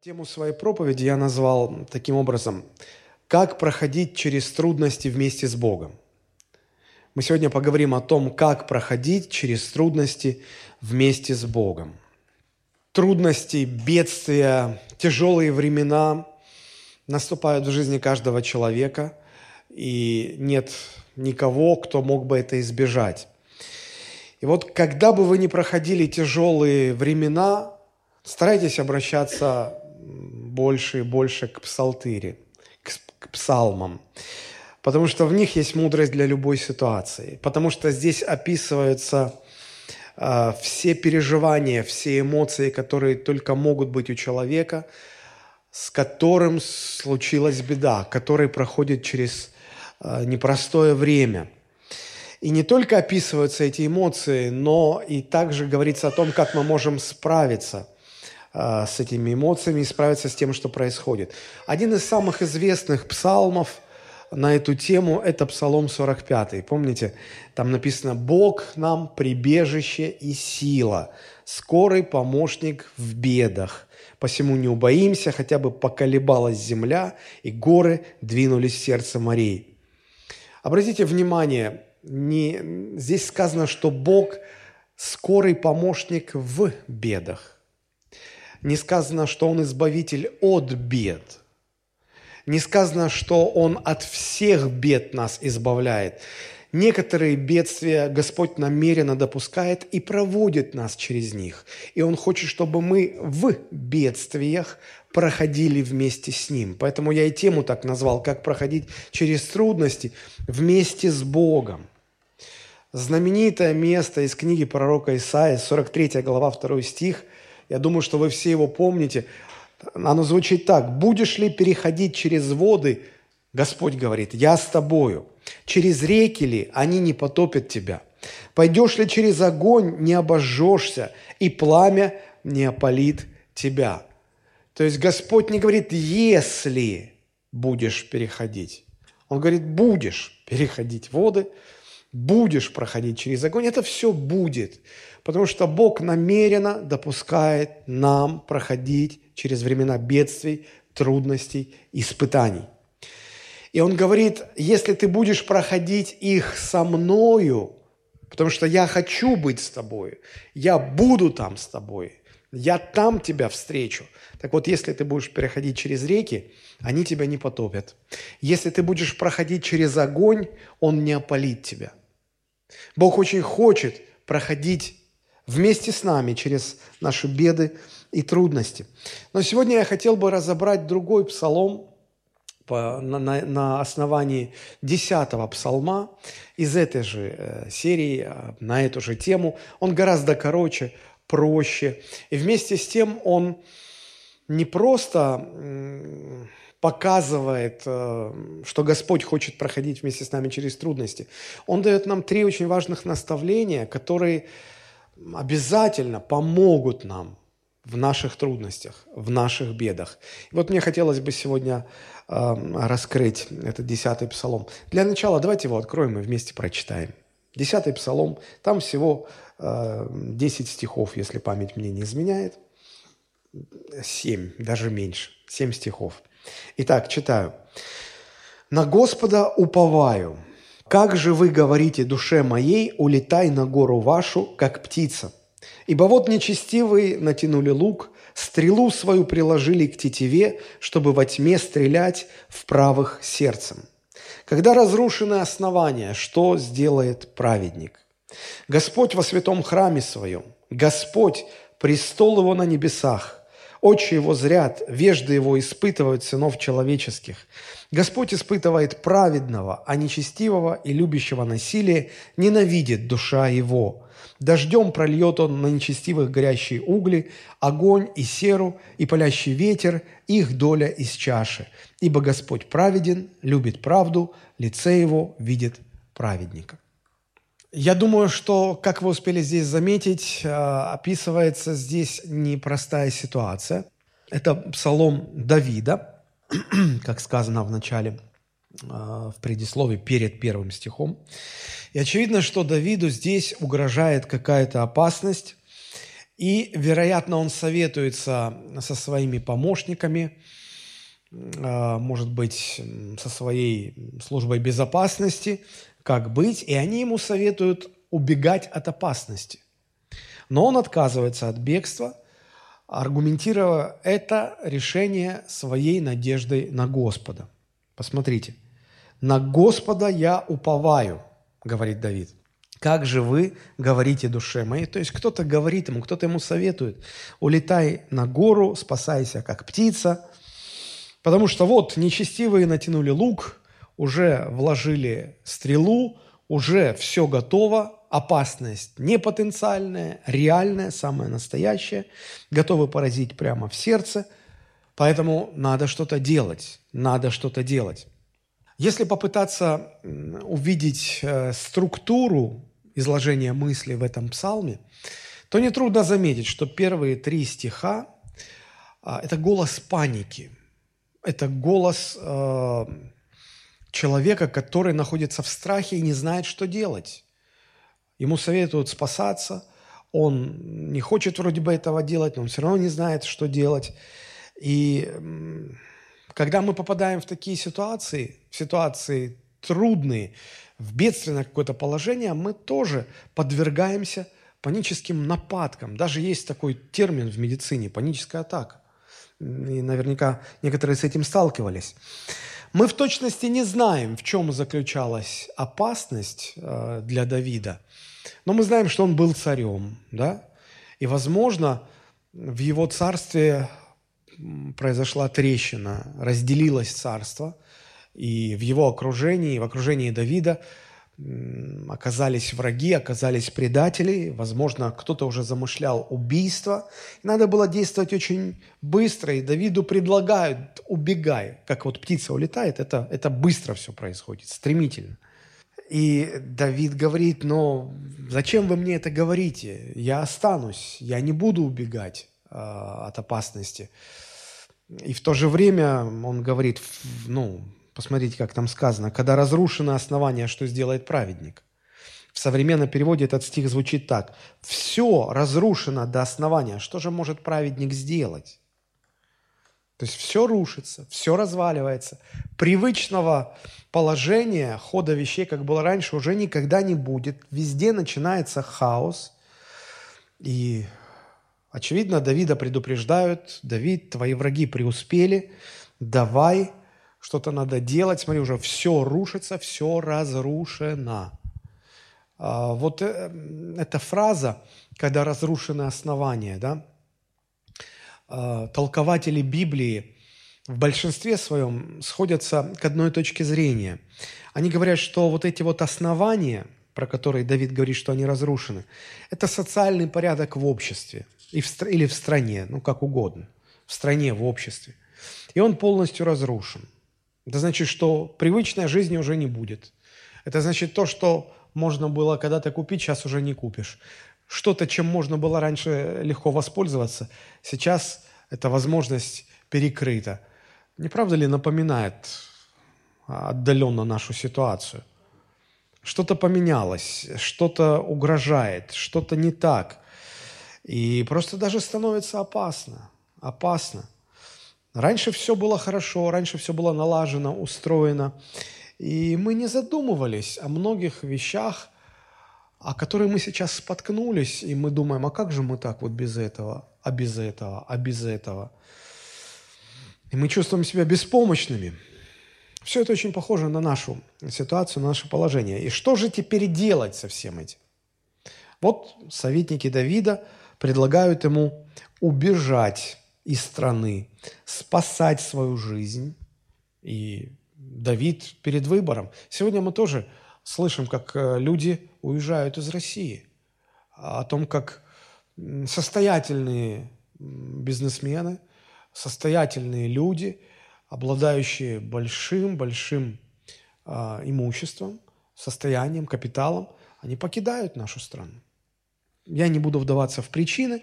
Тему своей проповеди я назвал таким образом «Как проходить через трудности вместе с Богом». Мы сегодня поговорим о том, как проходить через трудности вместе с Богом. Трудности, бедствия, тяжелые времена наступают в жизни каждого человека, и нет никого, кто мог бы это избежать. И вот когда бы вы ни проходили тяжелые времена, старайтесь обращаться больше и больше к псалтыре, к, к псалмам, потому что в них есть мудрость для любой ситуации, потому что здесь описываются э, все переживания, все эмоции, которые только могут быть у человека, с которым случилась беда, который проходит через э, непростое время – и не только описываются эти эмоции, но и также говорится о том, как мы можем справиться а, с этими эмоциями и справиться с тем, что происходит. Один из самых известных псалмов на эту тему – это Псалом 45. Помните, там написано «Бог нам прибежище и сила, скорый помощник в бедах. Посему не убоимся, хотя бы поколебалась земля, и горы двинулись в сердце морей». Обратите внимание, не, здесь сказано, что Бог – скорый помощник в бедах не сказано, что Он избавитель от бед. Не сказано, что Он от всех бед нас избавляет. Некоторые бедствия Господь намеренно допускает и проводит нас через них. И Он хочет, чтобы мы в бедствиях проходили вместе с Ним. Поэтому я и тему так назвал, как проходить через трудности вместе с Богом. Знаменитое место из книги пророка Исаия, 43 глава, 2 стих – я думаю, что вы все его помните. Оно звучит так. «Будешь ли переходить через воды?» Господь говорит, «Я с тобою». «Через реки ли? Они не потопят тебя». «Пойдешь ли через огонь? Не обожжешься, и пламя не опалит тебя». То есть Господь не говорит «если будешь переходить». Он говорит «будешь переходить воды, будешь проходить через огонь». Это все будет. Потому что Бог намеренно допускает нам проходить через времена бедствий, трудностей, испытаний. И Он говорит, если ты будешь проходить их со мною, потому что я хочу быть с тобой, я буду там с тобой, я там тебя встречу. Так вот, если ты будешь переходить через реки, они тебя не потопят. Если ты будешь проходить через огонь, он не опалит тебя. Бог очень хочет проходить вместе с нами через наши беды и трудности. Но сегодня я хотел бы разобрать другой псалом по, на, на, на основании десятого псалма из этой же э, серии э, на эту же тему. Он гораздо короче, проще. И вместе с тем он не просто показывает, э, что Господь хочет проходить вместе с нами через трудности. Он дает нам три очень важных наставления, которые обязательно помогут нам в наших трудностях, в наших бедах. Вот мне хотелось бы сегодня э, раскрыть этот десятый псалом. Для начала давайте его откроем и вместе прочитаем. Десятый псалом, там всего э, 10 стихов, если память мне не изменяет. Семь, даже меньше, семь стихов. Итак, читаю. «На Господа уповаю, как же вы говорите душе моей, улетай на гору вашу, как птица? Ибо вот нечестивые натянули лук, стрелу свою приложили к тетиве, чтобы во тьме стрелять в правых сердцем. Когда разрушены основания, что сделает праведник? Господь во святом храме своем, Господь, престол его на небесах, Очи его зрят, вежды его испытывают сынов человеческих. Господь испытывает праведного, а нечестивого и любящего насилие ненавидит душа его. Дождем прольет он на нечестивых горящие угли, огонь и серу, и палящий ветер, их доля из чаши. Ибо Господь праведен, любит правду, лице его видит праведника. Я думаю, что, как вы успели здесь заметить, э, описывается здесь непростая ситуация. Это псалом Давида, как сказано в начале, э, в предисловии перед первым стихом. И очевидно, что Давиду здесь угрожает какая-то опасность, И, вероятно, он советуется со своими помощниками, а, может быть, со своей службой безопасности, как быть, и они ему советуют убегать от опасности. Но он отказывается от бегства, аргументируя это решение своей надеждой на Господа. Посмотрите. «На Господа я уповаю», – говорит Давид. «Как же вы говорите душе моей?» То есть кто-то говорит ему, кто-то ему советует. «Улетай на гору, спасайся, как птица». Потому что вот нечестивые натянули лук, уже вложили стрелу, уже все готово, опасность не потенциальная, реальная, самая настоящая, готовы поразить прямо в сердце, поэтому надо что-то делать, надо что-то делать. Если попытаться увидеть э, структуру изложения мысли в этом псалме, то нетрудно заметить, что первые три стиха а, – это голос паники, это голос э, человека, который находится в страхе и не знает, что делать. Ему советуют спасаться, он не хочет вроде бы этого делать, но он все равно не знает, что делать. И когда мы попадаем в такие ситуации, в ситуации трудные, в бедственное какое-то положение, мы тоже подвергаемся паническим нападкам. Даже есть такой термин в медицине – паническая атака. И наверняка некоторые с этим сталкивались. Мы в точности не знаем, в чем заключалась опасность э, для Давида, но мы знаем, что он был царем, да, и, возможно, в его царстве произошла трещина, разделилось царство, и в его окружении, в окружении Давида – оказались враги, оказались предатели, возможно, кто-то уже замышлял убийство. Надо было действовать очень быстро, и Давиду предлагают «убегай». Как вот птица улетает, это, это быстро все происходит, стремительно. И Давид говорит, но зачем вы мне это говорите? Я останусь, я не буду убегать э, от опасности. И в то же время он говорит, ну, Посмотрите, как там сказано. «Когда разрушено основание, что сделает праведник?» В современном переводе этот стих звучит так. «Все разрушено до основания. Что же может праведник сделать?» То есть все рушится, все разваливается. Привычного положения, хода вещей, как было раньше, уже никогда не будет. Везде начинается хаос. И, очевидно, Давида предупреждают, Давид, твои враги преуспели, давай что-то надо делать, смотри, уже все рушится, все разрушено. А, вот э, эта фраза, когда разрушены основания, да, толкователи Библии в большинстве своем сходятся к одной точке зрения. Они говорят, что вот эти вот основания, про которые Давид говорит, что они разрушены, это социальный порядок в обществе или в стране, ну как угодно, в стране, в обществе. И он полностью разрушен – это значит, что привычной жизни уже не будет. Это значит то, что можно было когда-то купить, сейчас уже не купишь. Что-то, чем можно было раньше легко воспользоваться, сейчас эта возможность перекрыта. Не правда ли напоминает отдаленно нашу ситуацию? Что-то поменялось, что-то угрожает, что-то не так. И просто даже становится опасно. Опасно. Раньше все было хорошо, раньше все было налажено, устроено. И мы не задумывались о многих вещах, о которых мы сейчас споткнулись, и мы думаем, а как же мы так вот без этого, а без этого, а без этого. И мы чувствуем себя беспомощными. Все это очень похоже на нашу ситуацию, на наше положение. И что же теперь делать со всем этим? Вот советники Давида предлагают ему убежать из страны, спасать свою жизнь. И Давид перед выбором. Сегодня мы тоже слышим, как э, люди уезжают из России, о том, как состоятельные бизнесмены, состоятельные люди, обладающие большим-большим э, имуществом, состоянием, капиталом, они покидают нашу страну. Я не буду вдаваться в причины,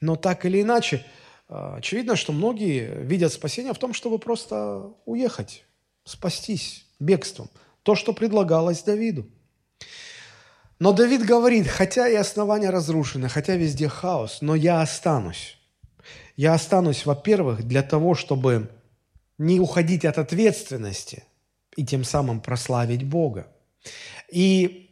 но так или иначе – а, очевидно, что многие видят спасение в том, чтобы просто уехать, спастись бегством. То, что предлагалось Давиду. Но Давид говорит, хотя и основания разрушены, хотя везде хаос, но я останусь. Я останусь, во-первых, для того, чтобы не уходить от ответственности и тем самым прославить Бога. И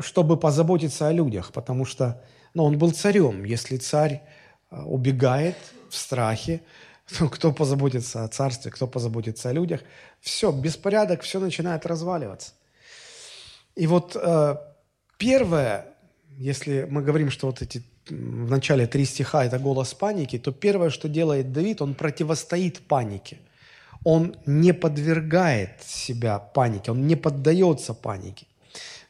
чтобы позаботиться о людях, потому что ну, он был царем. Если царь а, убегает в страхе, то кто позаботится о царстве, кто позаботится о людях, все, беспорядок, все начинает разваливаться. И вот э, первое, если мы говорим, что вот эти в начале три стиха – это голос паники, то первое, что делает Давид, он противостоит панике. Он не подвергает себя панике, он не поддается панике.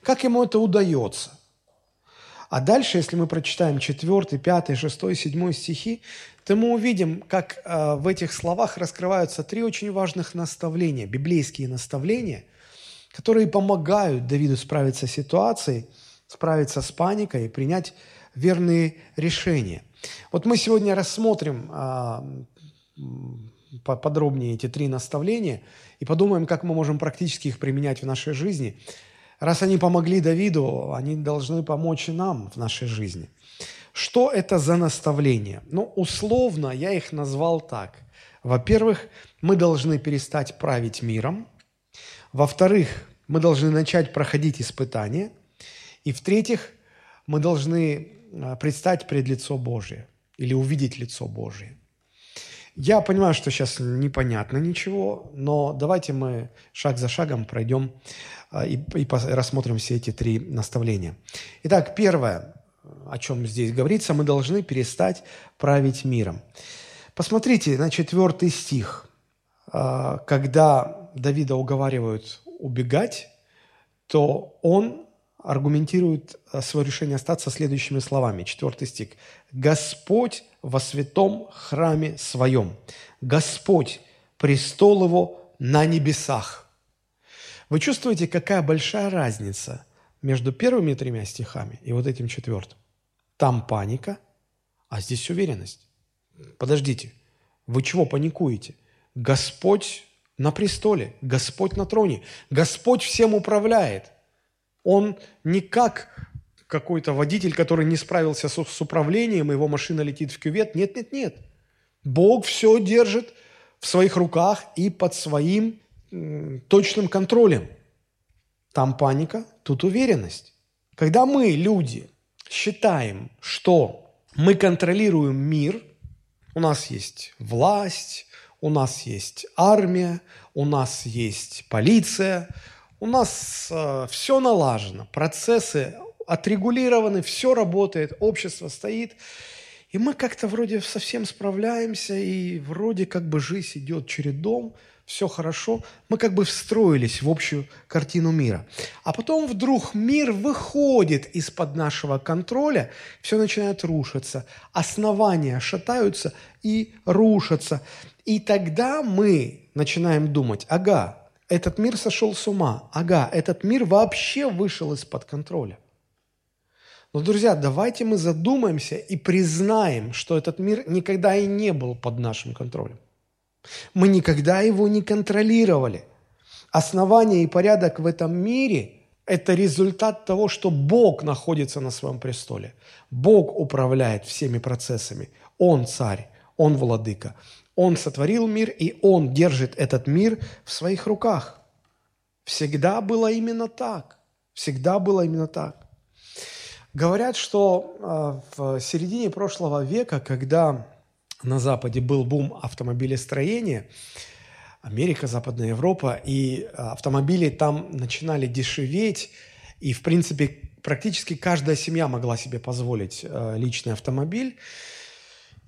Как ему это удается? А дальше, если мы прочитаем 4, 5, 6, 7 стихи, то мы увидим, как э, в этих словах раскрываются три очень важных наставления, библейские наставления, которые помогают Давиду справиться с ситуацией, справиться с паникой и принять верные решения. Вот мы сегодня рассмотрим а, подробнее эти три наставления и подумаем, как мы можем практически их применять в нашей жизни. Раз они помогли Давиду, они должны помочь и нам в нашей жизни. Что это за наставления? Ну, условно я их назвал так. Во-первых, мы должны перестать править миром. Во-вторых, мы должны начать проходить испытания. И в-третьих, мы должны а, предстать пред лицо Божие или увидеть лицо Божие. Я понимаю, что сейчас непонятно ничего, но давайте мы шаг за шагом пройдем а, и, и рассмотрим все эти три наставления. Итак, первое, о чем здесь говорится, мы должны перестать править миром. Посмотрите на четвертый стих. А, когда Давида уговаривают убегать, то он аргументирует э, свое решение остаться следующими словами. Четвертый стих. «Господь во святом храме своем, Господь, престол его на небесах». Вы чувствуете, какая большая разница между первыми тремя стихами и вот этим четвертым? Там паника, а здесь уверенность. Подождите, вы чего паникуете? Господь на престоле, Господь на троне, Господь всем управляет – он не как какой-то водитель, который не справился с, с управлением, его машина летит в кювет. Нет, нет, нет. Бог все держит в своих руках и под своим точным контролем. Там паника, тут уверенность. Когда мы, люди, считаем, что мы контролируем мир, у нас есть власть, у нас есть армия, у нас есть полиция, у нас э, все налажено, процессы отрегулированы, все работает, общество стоит. И мы как-то вроде совсем справляемся, и вроде как бы жизнь идет чередом, все хорошо. Мы как бы встроились в общую картину мира. А потом вдруг мир выходит из-под нашего контроля, все начинает рушиться, основания шатаются и рушатся. И тогда мы начинаем думать, ага, этот мир сошел с ума. Ага, этот мир вообще вышел из-под контроля. Но, друзья, давайте мы задумаемся и признаем, что этот мир никогда и не был под нашим контролем. Мы никогда его не контролировали. Основание и порядок в этом мире – это результат того, что Бог находится на своем престоле. Бог управляет всеми процессами. Он царь, Он владыка. Он сотворил мир, и Он держит этот мир в своих руках. Всегда было именно так. Всегда было именно так. Говорят, что а, в середине прошлого века, когда на Западе был бум автомобилестроения, Америка, Западная Европа, и а, автомобили там начинали дешеветь, и, в принципе, практически каждая семья могла себе позволить а, личный автомобиль.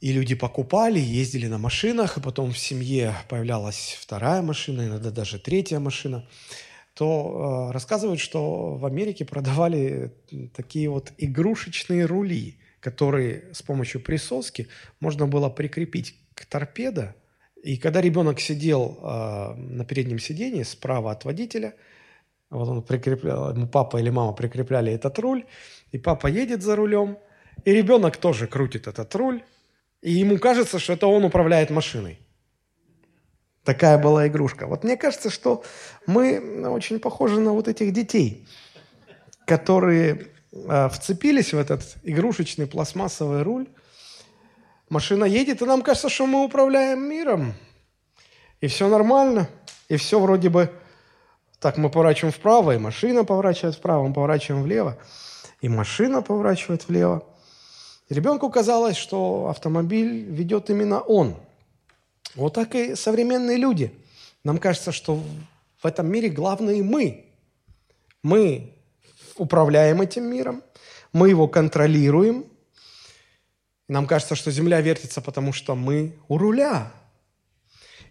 И люди покупали, ездили на машинах, и потом в семье появлялась вторая машина, иногда даже третья машина, то э, рассказывают, что в Америке продавали такие вот игрушечные рули, которые с помощью присоски можно было прикрепить к торпедо. И когда ребенок сидел э, на переднем сидении справа от водителя, вот он прикреплял, ему папа или мама прикрепляли этот руль, и папа едет за рулем, и ребенок тоже крутит этот руль, и ему кажется, что это он управляет машиной. Такая была игрушка. Вот мне кажется, что мы очень похожи на вот этих детей, которые вцепились в этот игрушечный пластмассовый руль. Машина едет, и нам кажется, что мы управляем миром. И все нормально, и все вроде бы... Так, мы поворачиваем вправо, и машина поворачивает вправо, мы поворачиваем влево, и машина поворачивает влево. И ребенку казалось, что автомобиль ведет именно он. Вот так и современные люди. Нам кажется, что в этом мире главные мы. Мы управляем этим миром, мы его контролируем. Нам кажется, что Земля вертится, потому что мы у руля.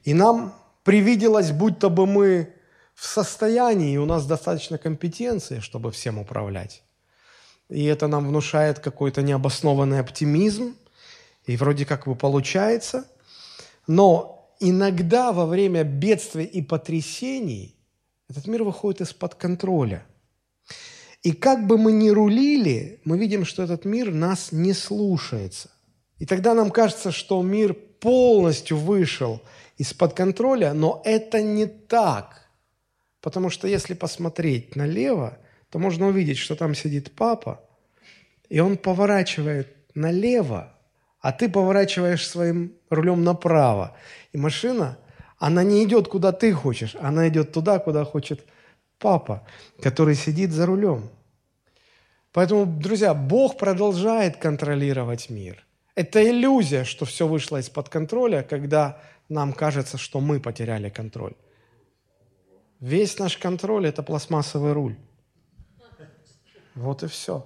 И нам привиделось, будто бы мы в состоянии, и у нас достаточно компетенции, чтобы всем управлять. И это нам внушает какой-то необоснованный оптимизм, и вроде как бы получается. Но иногда во время бедствий и потрясений этот мир выходит из-под контроля. И как бы мы ни рулили, мы видим, что этот мир нас не слушается. И тогда нам кажется, что мир полностью вышел из-под контроля, но это не так. Потому что если посмотреть налево, то можно увидеть, что там сидит папа, и он поворачивает налево, а ты поворачиваешь своим рулем направо. И машина, она не идет, куда ты хочешь, она идет туда, куда хочет папа, который сидит за рулем. Поэтому, друзья, Бог продолжает контролировать мир. Это иллюзия, что все вышло из-под контроля, когда нам кажется, что мы потеряли контроль. Весь наш контроль – это пластмассовый руль. Вот и все.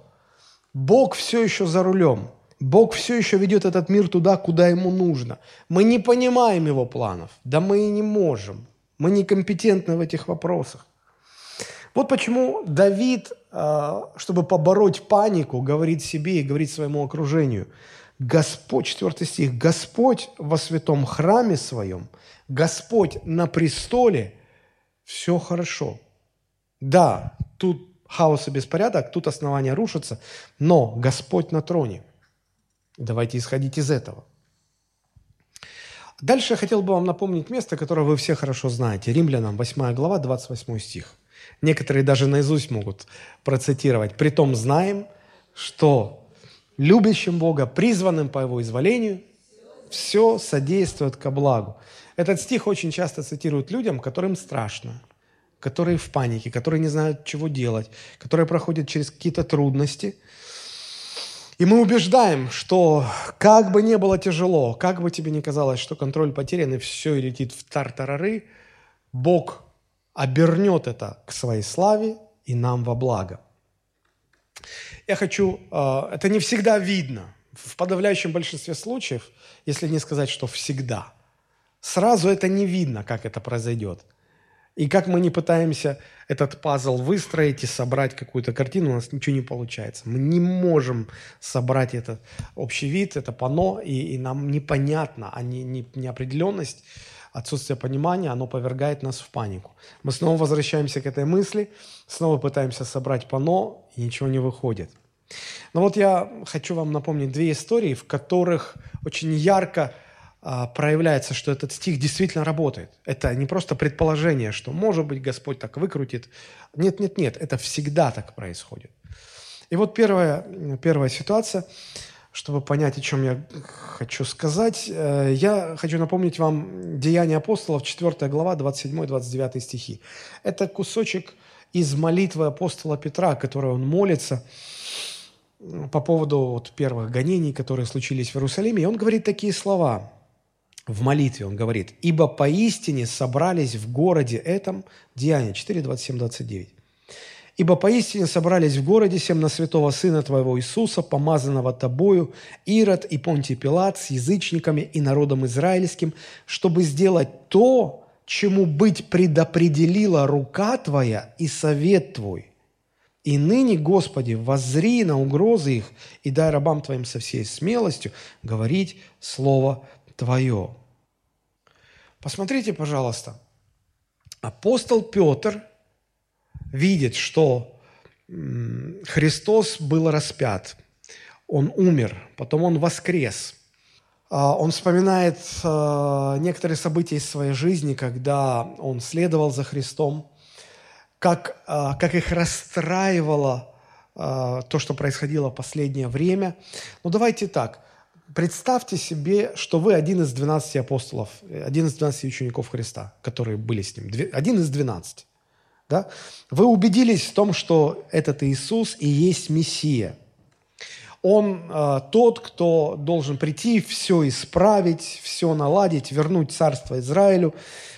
Бог все еще за рулем. Бог все еще ведет этот мир туда, куда ему нужно. Мы не понимаем его планов. Да мы и не можем. Мы некомпетентны в этих вопросах. Вот почему Давид, чтобы побороть панику, говорит себе и говорит своему окружению, Господь, 4 стих, Господь во святом храме своем, Господь на престоле, все хорошо. Да, тут хаос и беспорядок, тут основания рушатся, но Господь на троне. Давайте исходить из этого. Дальше я хотел бы вам напомнить место, которое вы все хорошо знаете. Римлянам, 8 глава, 28 стих. Некоторые даже наизусть могут процитировать. «Притом знаем, что любящим Бога, призванным по Его изволению, все содействует ко благу». Этот стих очень часто цитируют людям, которым страшно, которые в панике, которые не знают, чего делать, которые проходят через какие-то трудности. И мы убеждаем, что как бы не было тяжело, как бы тебе ни казалось, что контроль потерян и все и летит в тартарары, Бог обернет это к своей славе и нам во благо. Я хочу, э, это не всегда видно, в подавляющем большинстве случаев, если не сказать, что всегда. Сразу это не видно, как это произойдет – и как мы не пытаемся этот пазл выстроить и собрать какую-то картину, у нас ничего не получается. Мы не можем собрать этот общий вид, это пано, и, и нам непонятно, а не, не, неопределенность, отсутствие понимания, оно повергает нас в панику. Мы снова возвращаемся к этой мысли, снова пытаемся собрать пано, и ничего не выходит. Но вот я хочу вам напомнить две истории, в которых очень ярко а, проявляется, что этот стих действительно работает. Это не просто предположение, что, может быть, Господь так выкрутит. Нет, нет, нет, это всегда так происходит. И вот первая, первая ситуация, чтобы понять, о чем я хочу сказать, э, я хочу напомнить вам Деяния апостолов, 4 глава, 27-29 стихи. Это кусочек из молитвы апостола Петра, которой он молится по поводу вот первых гонений, которые случились в Иерусалиме. И он говорит такие слова – в молитве он говорит, «Ибо поистине собрались в городе этом...» Деяние 4, 27, 29. «Ибо поистине собрались в городе сем на святого Сына Твоего Иисуса, помазанного Тобою, Ирод и Понтий Пилат с язычниками и народом израильским, чтобы сделать то, чему быть предопределила рука Твоя и совет Твой. И ныне, Господи, воззри на угрозы их и дай рабам Твоим со всей смелостью говорить Слово Твое. Посмотрите, пожалуйста. Апостол Петр видит, что Христос был распят, Он умер, потом Он воскрес. А, он вспоминает а, некоторые события из своей жизни, когда он следовал за Христом, как, а, как их расстраивало то, что происходило в последнее время. Но давайте так. Представьте себе, что вы один из 12 апостолов, один из 12 учеников Христа, которые были с ним. Один из 12. Да? Вы убедились в том, что этот Иисус и есть Мессия. Он э, тот, кто должен прийти, все исправить, все наладить, вернуть царство Израилю.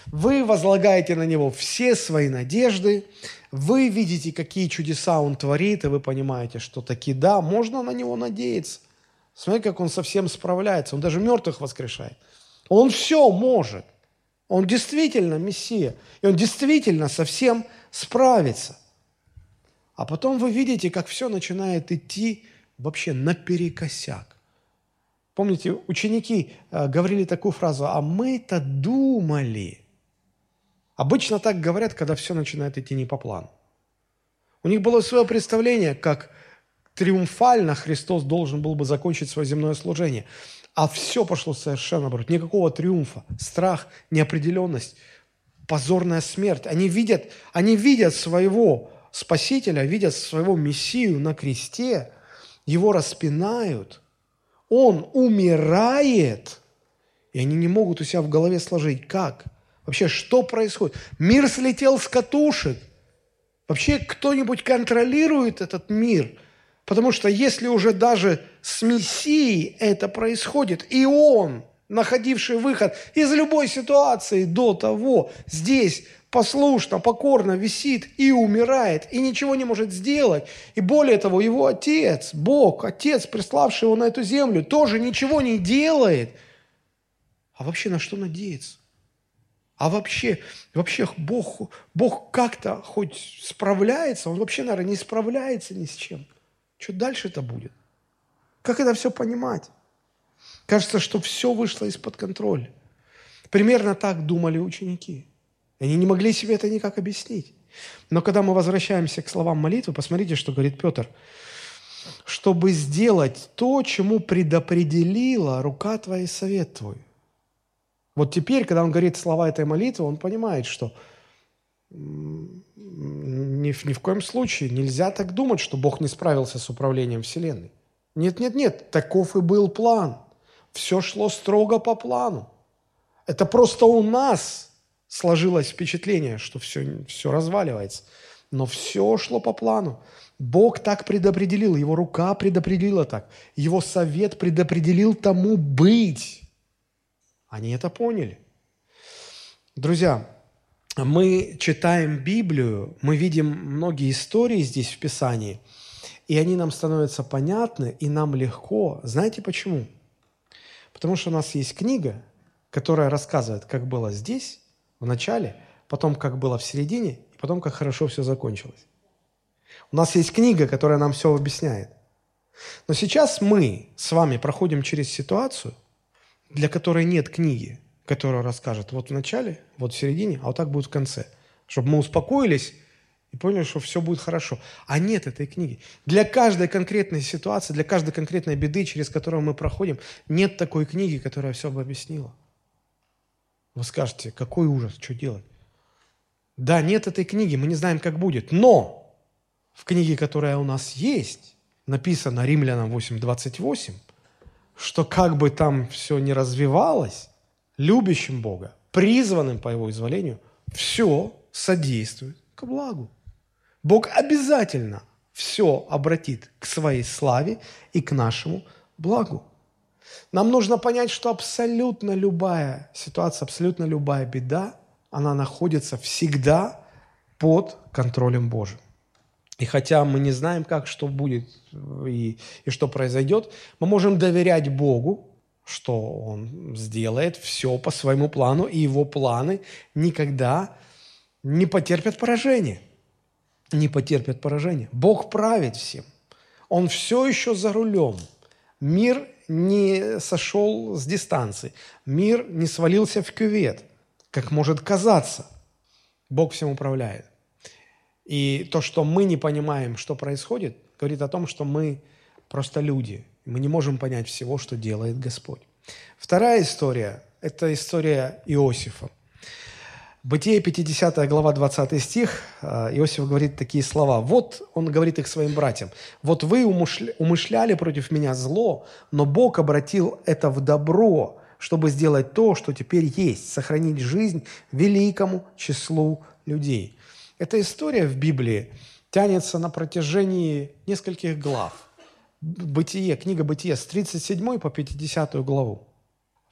Вы возлагаете на него все свои надежды, вы видите, какие чудеса он творит, и вы понимаете, что таки да, можно на него надеяться. Смотри, как он совсем справляется, он даже мертвых воскрешает. Он все может. Он действительно Мессия, и он действительно совсем справится. А потом вы видите, как все начинает идти вообще наперекосяк. Помните, ученики э, говорили такую фразу, а мы-то думали. Обычно так говорят, когда все начинает идти не по плану. У них было свое представление, как триумфально Христос должен был бы закончить свое земное служение. А все пошло совершенно наоборот. Никакого триумфа. Страх, неопределенность, позорная смерть. Они видят, они видят своего Спасителя, видят своего Мессию на кресте, его распинают. Он умирает, и они не могут у себя в голове сложить, как? Вообще, что происходит? Мир слетел с катушек. Вообще, кто-нибудь контролирует этот мир – Потому что если уже даже с Мессией это происходит, и он, находивший выход из любой ситуации до того, здесь послушно, покорно висит и умирает, и ничего не может сделать. И более того, его отец, Бог, отец, приславший его на эту землю, тоже ничего не делает. А вообще на что надеяться? А вообще, вообще Бог, Бог как-то хоть справляется, Он вообще, наверное, не справляется ни с чем. Что дальше-то будет? Как это все понимать? Кажется, что все вышло из-под контроля. Примерно так думали ученики. Они не могли себе это никак объяснить. Но когда мы возвращаемся к словам молитвы, посмотрите, что говорит Петр. «Чтобы сделать то, чему предопределила рука твоя и совет твой». Вот теперь, когда он говорит слова этой молитвы, он понимает, что ни, ни в коем случае нельзя так думать, что Бог не справился с управлением Вселенной. Нет, нет, нет, таков и был план. Все шло строго по плану. Это просто у нас сложилось впечатление, что все, все разваливается. Но все шло по плану. Бог так предопределил, его рука предопределила так, его совет предопределил тому быть. Они это поняли. Друзья, мы читаем Библию, мы видим многие истории здесь в Писании, и они нам становятся понятны, и нам легко. Знаете почему? Потому что у нас есть книга, которая рассказывает, как было здесь, в начале, потом как было в середине, и потом как хорошо все закончилось. У нас есть книга, которая нам все объясняет. Но сейчас мы с вами проходим через ситуацию, для которой нет книги – которая расскажет вот в начале, вот в середине, а вот так будет в конце. Чтобы мы успокоились и поняли, что все будет хорошо. А нет этой книги. Для каждой конкретной ситуации, для каждой конкретной беды, через которую мы проходим, нет такой книги, которая все бы объяснила. Вы скажете, какой ужас, что делать? Да, нет этой книги, мы не знаем, как будет. Но в книге, которая у нас есть, написано Римлянам 8.28, что как бы там все не развивалось, любящим Бога, призванным по Его изволению, все содействует к благу. Бог обязательно все обратит к своей славе и к нашему благу. Нам нужно понять, что абсолютно любая ситуация, абсолютно любая беда, она находится всегда под контролем Божьим. И хотя мы не знаем, как что будет и, и что произойдет, мы можем доверять Богу, что он сделает все по своему плану, и его планы никогда не потерпят поражения. Не потерпят поражения. Бог правит всем. Он все еще за рулем. Мир не сошел с дистанции. Мир не свалился в кювет, как может казаться. Бог всем управляет. И то, что мы не понимаем, что происходит, говорит о том, что мы просто люди – мы не можем понять всего, что делает Господь. Вторая история – это история Иосифа. Бытие 50 глава 20 стих, э, Иосиф говорит такие слова. «Вот, он говорит их своим братьям, вот вы умышляли против меня зло, но Бог обратил это в добро, чтобы сделать то, что теперь есть, сохранить жизнь великому числу людей». Эта история в Библии тянется на протяжении нескольких глав. Бытие, книга Бытие с 37 по 50 главу.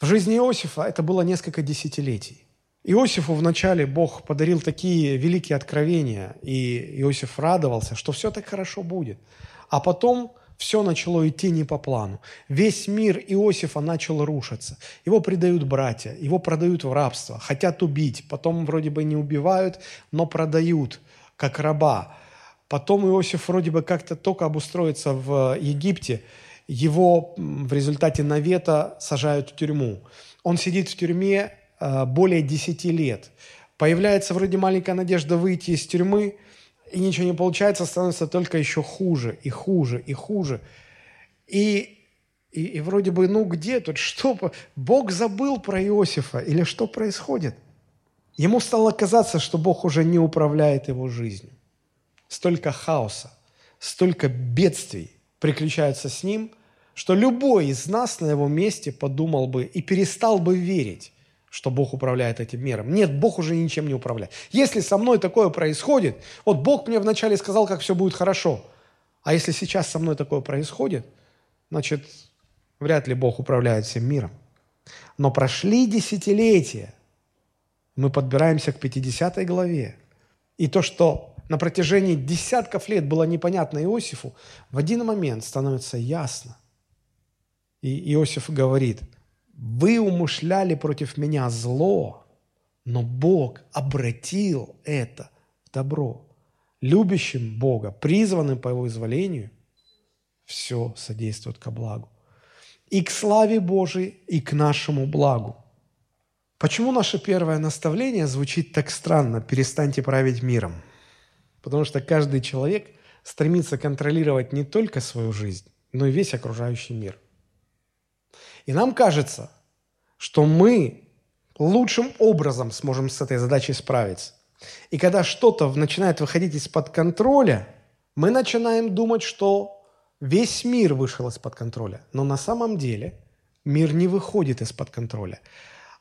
В жизни Иосифа это было несколько десятилетий. Иосифу вначале Бог подарил такие великие откровения, и Иосиф радовался, что все так хорошо будет. А потом все начало идти не по плану. Весь мир Иосифа начал рушиться. Его предают братья, его продают в рабство, хотят убить, потом вроде бы не убивают, но продают, как раба. Потом Иосиф вроде бы как-то только обустроится в Египте, его в результате навета сажают в тюрьму. Он сидит в тюрьме Э, более 10 лет. Появляется вроде маленькая надежда выйти из тюрьмы, и ничего не получается, становится только еще хуже, и хуже, и хуже. И, и, и вроде бы, ну где тут, что? Бог забыл про Иосифа или что происходит? Ему стало казаться, что Бог уже не управляет его жизнью. Столько хаоса, столько бедствий приключаются с ним, что любой из нас на его месте подумал бы и перестал бы верить, что Бог управляет этим миром. Нет, Бог уже ничем не управляет. Если со мной такое происходит, вот Бог мне вначале сказал, как все будет хорошо, а если сейчас со мной такое происходит, значит, вряд ли Бог управляет всем миром. Но прошли десятилетия, мы подбираемся к 50 главе. И то, что на протяжении десятков лет было непонятно Иосифу, в один момент становится ясно. И Иосиф говорит – вы умышляли против меня зло, но Бог обратил это в добро. Любящим Бога, призванным по Его изволению, все содействует ко благу. И к славе Божией, и к нашему благу. Почему наше первое наставление звучит так странно «перестаньте править миром»? Потому что каждый человек стремится контролировать не только свою жизнь, но и весь окружающий мир – и нам кажется, что мы лучшим образом сможем с этой задачей справиться. И когда что-то начинает выходить из-под контроля, мы начинаем думать, что весь мир вышел из-под контроля. Но на самом деле мир не выходит из-под контроля.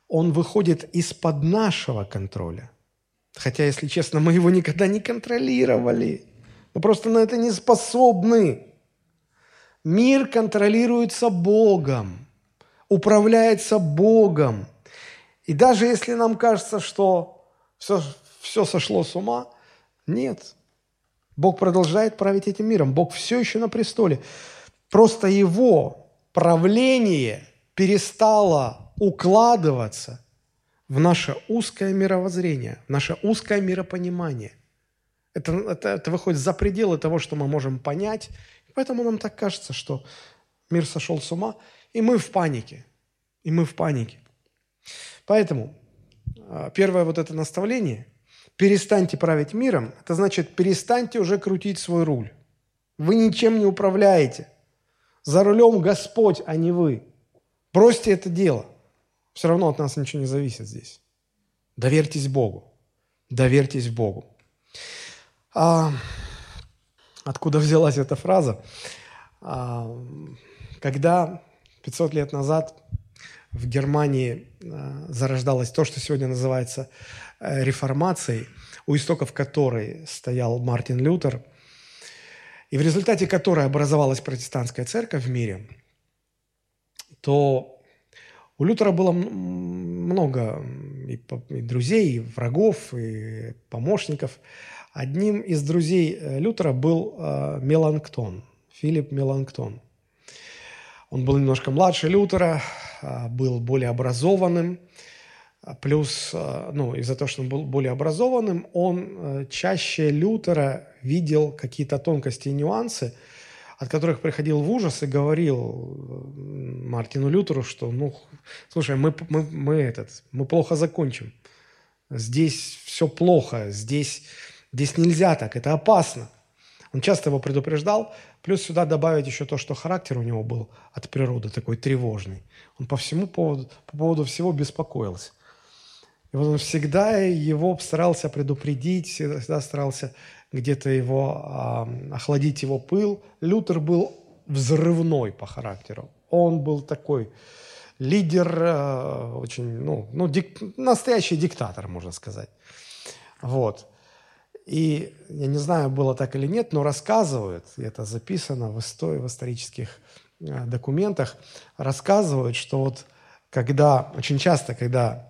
Он выходит из-под нашего контроля. Хотя, если честно, мы его никогда не контролировали. Мы просто на это не способны. Мир контролируется Богом управляется Богом. И даже если нам кажется, что все, все сошло с ума, нет. Бог продолжает править этим миром. Бог все еще на престоле. Просто его правление перестало укладываться в наше узкое мировоззрение, в наше узкое миропонимание. Это, это, это выходит за пределы того, что мы можем понять. Поэтому нам так кажется, что мир сошел с ума, и мы в панике. И мы в панике. Поэтому а, первое вот это наставление – перестаньте править миром, это значит перестаньте уже крутить свой руль. Вы ничем не управляете. За рулем Господь, а не вы. Бросьте это дело. Все равно от нас ничего не зависит здесь. Доверьтесь Богу. Доверьтесь Богу. А, откуда взялась эта фраза? А, когда 500 лет назад в Германии а, зарождалось то, что сегодня называется э, реформацией, у истоков которой стоял Мартин Лютер, и в результате которой образовалась протестантская церковь в мире, то у Лютера было много и друзей, и врагов, и помощников. Одним из друзей э, Лютера был э, Меланктон, Филипп Меланктон – он был немножко младше Лютера, а, был более образованным, а, плюс, а, ну, из-за того, что он был более образованным, он чаще Лютера видел какие-то тонкости и нюансы, от которых приходил в ужас и говорил Мартину Лютеру, что, ну, слушай, мы, мы, мы, этот, мы плохо закончим. Здесь все плохо, здесь, здесь нельзя так, это опасно. Он часто его предупреждал, плюс сюда добавить еще то, что характер у него был от природы такой тревожный. Он по всему поводу, по поводу всего беспокоился. И вот он всегда его старался предупредить, всегда старался где-то его э, охладить его пыл. Лютер был взрывной по характеру. Он был такой лидер, э, очень, ну, ну дик, настоящий диктатор, можно сказать. Вот. И я не знаю, было так или нет, но рассказывают, и это записано в, истории, в исторических э, документах, рассказывают, что вот когда, очень часто, когда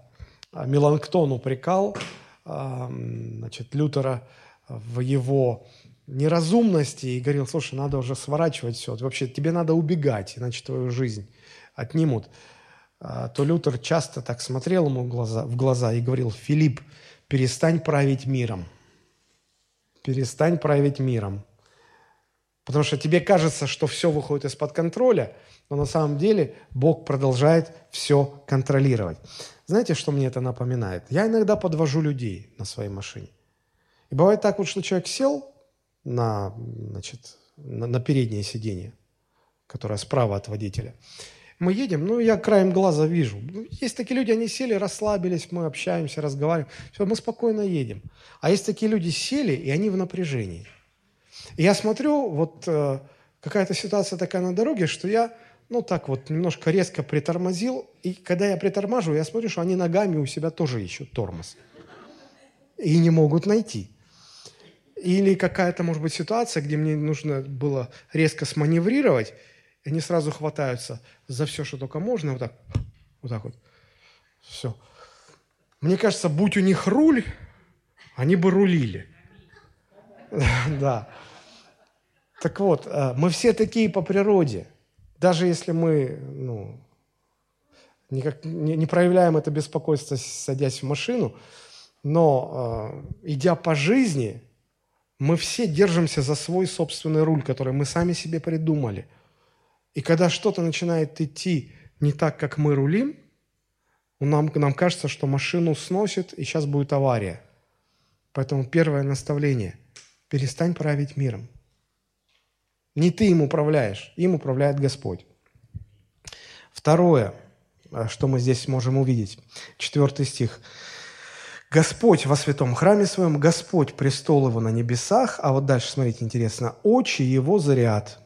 Меланктон упрекал значит, Лютера в его неразумности и говорил, слушай, надо уже сворачивать все, вообще тебе надо убегать, иначе твою жизнь отнимут, а, то Лютер часто так смотрел ему в глаза, и говорил, Филипп, перестань править миром, перестань править миром, потому что тебе кажется, что все выходит из-под контроля, но на самом деле Бог продолжает все контролировать. Знаете, что мне это напоминает? Я иногда подвожу людей на своей машине. И бывает так вот, что человек сел на, значит, на, на переднее сиденье, которое справа от водителя. Мы едем, ну, я краем глаза вижу. Есть такие люди, они сели, расслабились, мы общаемся, разговариваем. Все, мы спокойно едем. А есть такие люди, сели, и они в напряжении. И я смотрю, вот э, какая-то ситуация такая на дороге, что я ну, так вот, немножко резко притормозил. И когда я притормаживаю, я смотрю, что они ногами у себя тоже ищут тормоз. И не могут найти. Или какая-то, может быть, ситуация, где мне нужно было резко сманеврировать, они сразу хватаются за все, что только можно, вот так, вот так вот. Все. Мне кажется, будь у них руль, они бы рулили. Да. Так вот, э, мы все такие по природе – даже если мы ну, никак, не, не проявляем это беспокойство, садясь в машину, но э, идя по жизни, мы все держимся за свой собственный руль, который мы сами себе придумали. И когда что-то начинает идти не так, как мы рулим, нам, нам кажется, что машину сносит, и сейчас будет авария. Поэтому первое наставление – перестань править миром – не ты им управляешь, им управляет Господь. Второе, э, что мы здесь можем увидеть, четвертый стих. Господь во святом храме своем, Господь престол его на небесах, а вот дальше, смотрите, интересно, очи его заряд,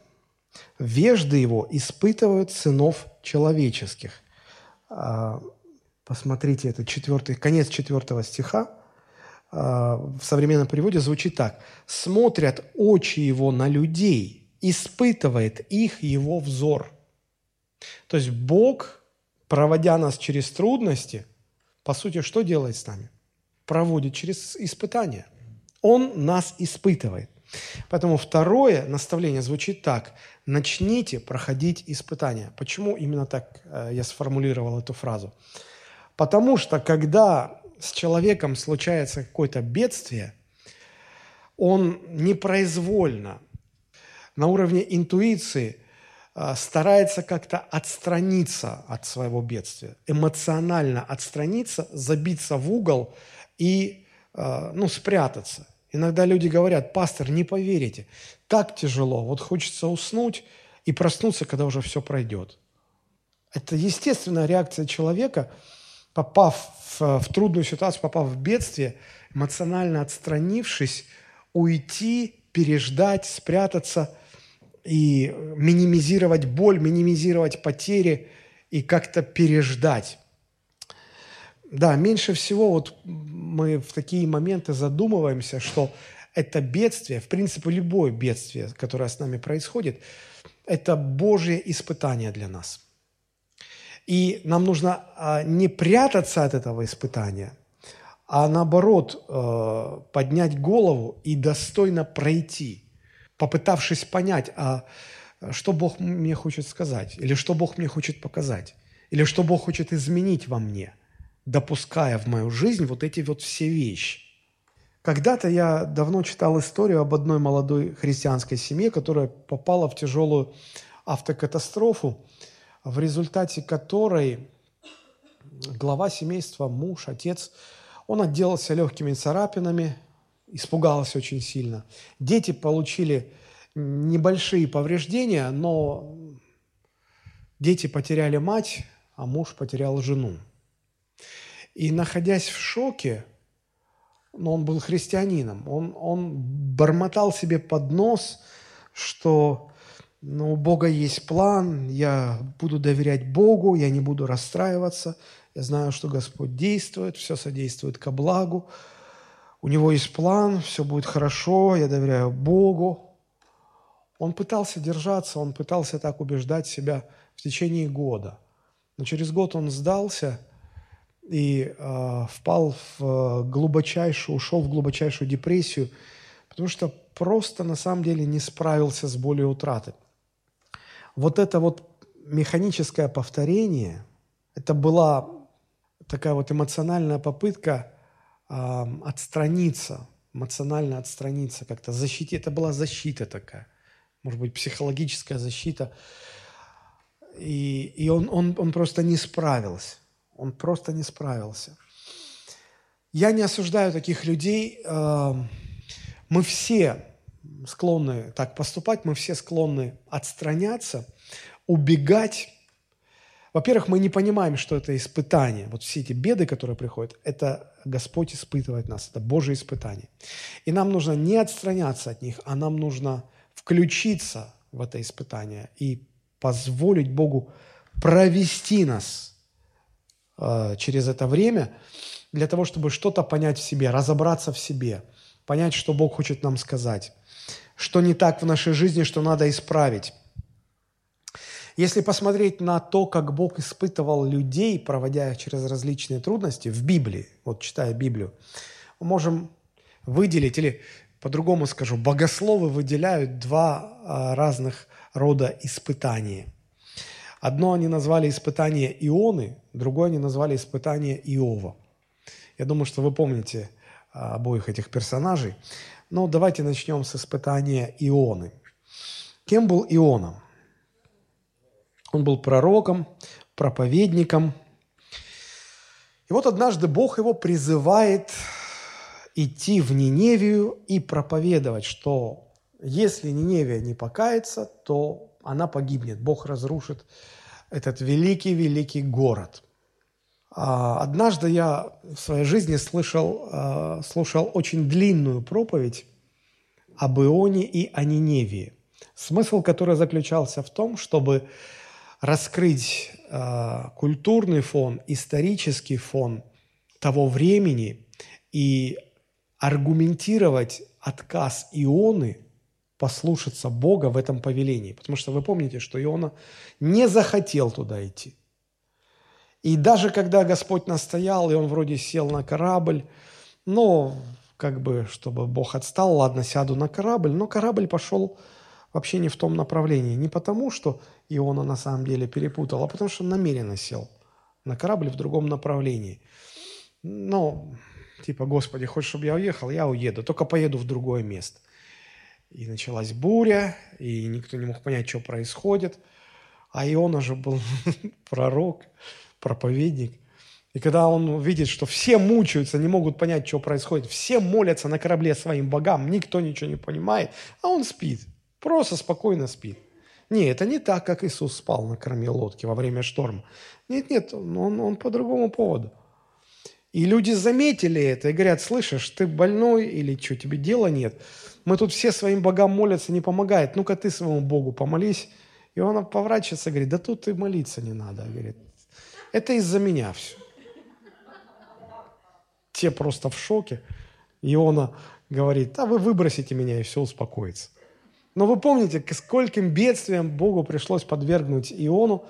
вежды его испытывают сынов человеческих. А, посмотрите, это четвертый, конец четвертого стиха. А, в современном переводе звучит так. «Смотрят очи его на людей, испытывает их его взор. То есть Бог, проводя нас через трудности, по сути, что делает с нами? Проводит через испытания. Он нас испытывает. Поэтому второе наставление звучит так. Начните проходить испытания. Почему именно так э, я сформулировал эту фразу? Потому что когда с человеком случается какое-то бедствие, он непроизвольно на уровне интуиции а, старается как-то отстраниться от своего бедствия, эмоционально отстраниться, забиться в угол и а, ну, спрятаться. Иногда люди говорят, пастор, не поверите, так тяжело, вот хочется уснуть и проснуться, когда уже все пройдет. Это естественная реакция человека, попав в, в трудную ситуацию, попав в бедствие, эмоционально отстранившись, уйти, переждать, спрятаться – и минимизировать боль, минимизировать потери и как-то переждать. Да, меньше всего вот мы в такие моменты задумываемся, что это бедствие, в принципе, любое бедствие, которое с нами происходит, это Божье испытание для нас. И нам нужно а, не прятаться от этого испытания, а наоборот э, поднять голову и достойно пройти – попытавшись понять, а что Бог мне хочет сказать, или что Бог мне хочет показать, или что Бог хочет изменить во мне, допуская в мою жизнь вот эти вот все вещи. Когда-то я давно читал историю об одной молодой христианской семье, которая попала в тяжелую автокатастрофу, в результате которой глава семейства, муж, отец, он отделался легкими царапинами, испугалась очень сильно. Дети получили небольшие повреждения, но дети потеряли мать, а муж потерял жену. И находясь в шоке, но он был христианином, он, он бормотал себе под нос, что ну, у Бога есть план, я буду доверять Богу, я не буду расстраиваться, я знаю, что Господь действует, все содействует ко благу, у Него есть план, все будет хорошо, я доверяю Богу. Он пытался держаться, он пытался так убеждать себя в течение года. Но через год он сдался и э, впал в глубочайшую, ушел в глубочайшую депрессию, потому что просто на самом деле не справился с болью утраты. Вот это вот механическое повторение, это была такая вот эмоциональная попытка э, отстраниться, эмоционально отстраниться, как-то защитить. Это была защита такая, может быть, психологическая защита. И, и он, он, он просто не справился. Он просто не справился. Я не осуждаю таких людей. Мы все склонны так поступать, мы все склонны отстраняться, убегать. Во-первых, мы не понимаем, что это испытание. Вот все эти беды, которые приходят, это Господь испытывает нас, это Божье испытание. И нам нужно не отстраняться от них, а нам нужно включиться в это испытание и позволить Богу провести нас э, через это время для того, чтобы что-то понять в себе, разобраться в себе, понять, что Бог хочет нам сказать что не так в нашей жизни, что надо исправить. Если посмотреть на то, как Бог испытывал людей, проводя их через различные трудности в Библии, вот читая Библию, мы можем выделить, или по-другому скажу, богословы выделяют два а, разных рода испытания. Одно они назвали испытание Ионы, другое они назвали испытание Иова. Я думаю, что вы помните а, обоих этих персонажей. Ну, давайте начнем с испытания Ионы. Кем был Иона? Он был пророком, проповедником. И вот однажды Бог его призывает идти в Ниневию и проповедовать, что если Ниневия не покается, то она погибнет. Бог разрушит этот великий-великий город. А, однажды я в своей жизни слышал, а, слушал очень длинную проповедь об Ионе и о Ниневии, смысл которой заключался в том, чтобы раскрыть а, культурный фон, исторический фон того времени и аргументировать отказ Ионы послушаться Бога в этом повелении. Потому что вы помните, что Иона не захотел туда идти – и даже когда Господь настоял, и он вроде сел на корабль, но как бы, чтобы Бог отстал, ладно, сяду на корабль, но корабль пошел вообще не в том направлении. Не потому, что Иона на самом деле перепутал, а потому что намеренно сел на корабль в другом направлении. Ну, типа, Господи, хочешь, чтобы я уехал? Я уеду, только поеду в другое место. И началась буря, и никто не мог понять, что происходит. А Иона же был пророк, проповедник. И когда он видит, что все мучаются, не могут понять, что происходит, все молятся на корабле своим богам, никто ничего не понимает, а он спит, просто спокойно спит. Не, это не так, как Иисус спал на корме лодки во время шторма. Нет, нет, он, он по другому поводу. И люди заметили это и говорят, слышишь, ты больной или что, тебе дела нет? Мы тут все своим богам молятся, не помогает. Ну-ка ты своему Богу помолись. И он поворачивается и говорит, да тут и молиться не надо. Говорит, это из-за меня все. Те просто в шоке. Иона говорит, а вы выбросите меня, и все успокоится. Но вы помните, к скольким бедствиям Богу пришлось подвергнуть Иону.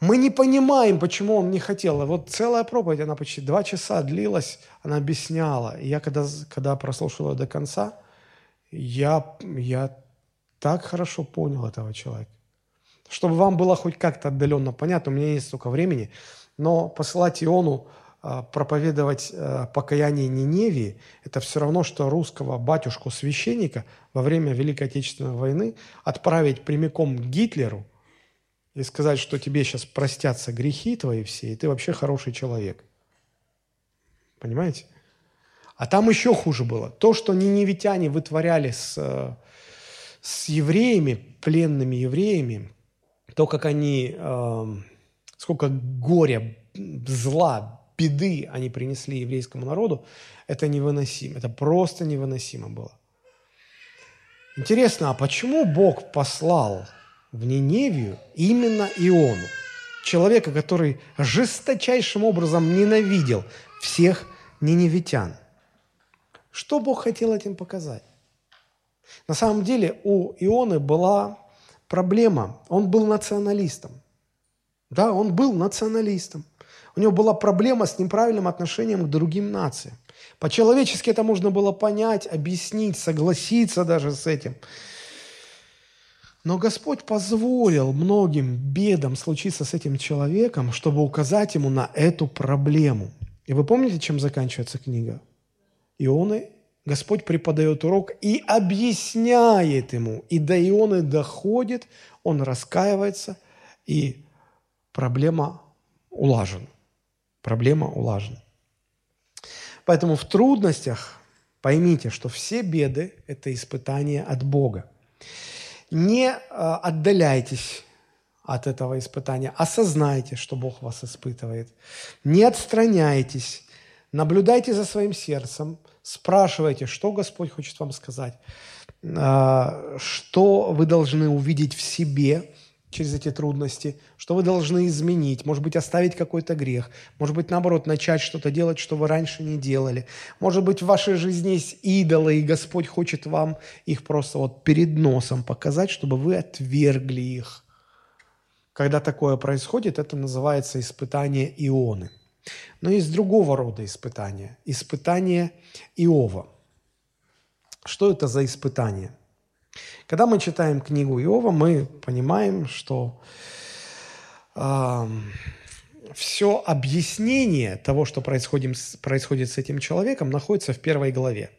Мы не понимаем, почему он не хотел. Вот целая проповедь, она почти два часа длилась, она объясняла. И я когда, когда прослушал ее до конца, я, я так хорошо понял этого человека чтобы вам было хоть как-то отдаленно понятно, у меня есть столько времени, но посылать Иону а, проповедовать а, покаяние Ниневии, это все равно, что русского батюшку-священника во время Великой Отечественной войны отправить прямиком к Гитлеру и сказать, что тебе сейчас простятся грехи твои все, и ты вообще хороший человек. Понимаете? А там еще хуже было. То, что ниневитяне вытворяли с, с евреями, пленными евреями, то, как они, э, сколько горя, зла, беды они принесли еврейскому народу, это невыносимо, это просто невыносимо было. Интересно, а почему Бог послал в Ниневию именно Иону, человека, который жесточайшим образом ненавидел всех ниневитян? Что Бог хотел этим показать? На самом деле у Ионы была проблема. Он был националистом. Да, он был националистом. У него была проблема с неправильным отношением к другим нациям. По-человечески это можно было понять, объяснить, согласиться даже с этим. Но Господь позволил многим бедам случиться с этим человеком, чтобы указать ему на эту проблему. И вы помните, чем заканчивается книга? Ионы Господь преподает урок и объясняет ему. И до Ионы доходит, он раскаивается, и проблема улажена. Проблема улажена. Поэтому в трудностях поймите, что все беды – это испытания от Бога. Не а, отдаляйтесь от этого испытания, осознайте, что Бог вас испытывает. Не отстраняйтесь, наблюдайте за своим сердцем, спрашивайте, что Господь хочет вам сказать, а, что вы должны увидеть в себе – через эти трудности, что вы должны изменить, может быть, оставить какой-то грех, может быть, наоборот, начать что-то делать, что вы раньше не делали. Может быть, в вашей жизни есть идолы, и Господь хочет вам их просто вот перед носом показать, чтобы вы отвергли их. Когда такое происходит, это называется испытание Ионы. Но есть другого рода испытания. Испытание Иова. Что это за испытание? Когда мы читаем книгу Иова, мы понимаем, что э, все объяснение того, что происходит, происходит с этим человеком, находится в первой главе.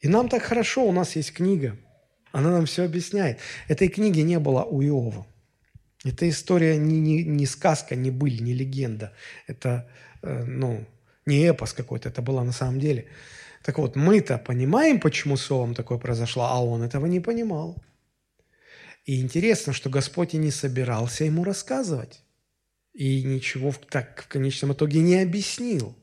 И нам так хорошо, у нас есть книга, она нам все объясняет. Этой книги не было у Иова. Эта история не, не, не сказка, не быль, не легенда. Это э, ну, не эпос какой-то, это было на самом деле. Так вот, мы-то понимаем, почему с Иовом такое произошло, а он этого не понимал. И интересно, что Господь и не собирался ему рассказывать. И ничего так в конечном итоге не объяснил.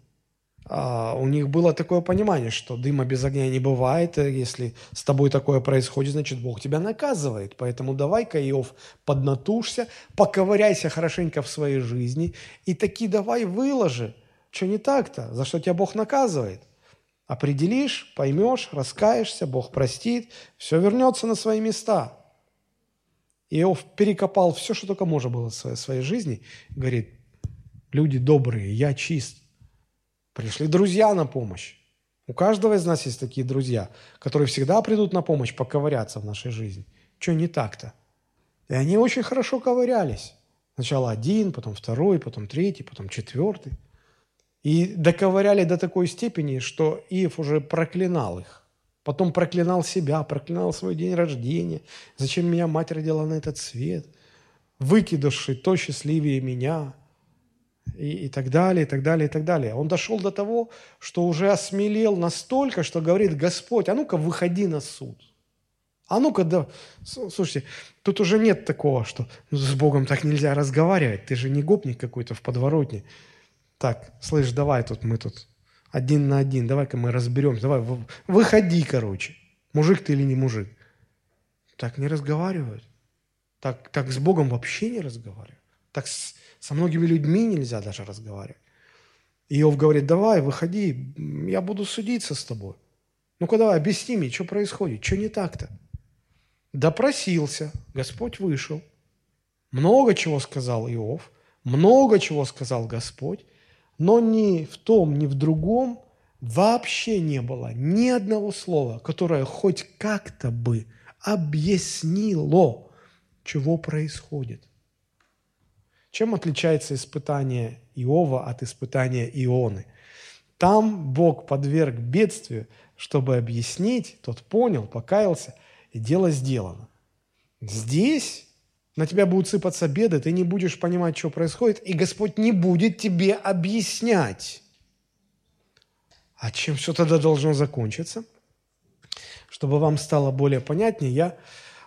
А у них было такое понимание, что дыма без огня не бывает. Если с тобой такое происходит, значит, Бог тебя наказывает. Поэтому давай-ка, Иов, поднатужься, поковыряйся хорошенько в своей жизни и таки давай выложи. Что не так-то? За что тебя Бог наказывает? Определишь, поймешь, раскаешься, Бог простит, все вернется на свои места. Иов перекопал все, что только можно было в своей жизни. Говорит, люди добрые, я чист. Пришли друзья на помощь. У каждого из нас есть такие друзья, которые всегда придут на помощь поковыряться в нашей жизни. Что не так-то? И они очень хорошо ковырялись. Сначала один, потом второй, потом третий, потом четвертый – и доковыряли до такой степени, что Иев уже проклинал их. Потом проклинал себя, проклинал свой день рождения. Зачем меня мать родила на этот свет? Выкидыши, то счастливее меня. И, и так далее, и так далее, и так далее. Он дошел до того, что уже осмелел настолько, что говорит, Господь, а ну-ка выходи на суд. А ну-ка, да, слушайте, тут уже нет такого, что ну, с Богом так нельзя разговаривать. Ты же не гопник какой-то в подворотне. Так, слышь, давай тут мы тут один на один, давай-ка мы разберемся, давай, выходи, короче. Мужик ты или не мужик. Так не разговаривают. Так, так с Богом вообще не разговаривают. Так с, со многими людьми нельзя даже разговаривать. Иов говорит, давай, выходи, я буду судиться с тобой. Ну-ка давай, объясни мне, что происходит, что не так-то? Допросился, Господь вышел. Много чего сказал Иов, много чего сказал Господь. Но ни в том, ни в другом вообще не было ни одного слова, которое хоть как-то бы объяснило, чего происходит. Чем отличается испытание Иова от испытания Ионы? Там Бог подверг бедствию, чтобы объяснить, тот понял, покаялся, и дело сделано. Здесь на тебя будут сыпаться беды, ты не будешь понимать, что происходит, и Господь не будет тебе объяснять. А чем все тогда должно закончиться? Чтобы вам стало более понятнее, я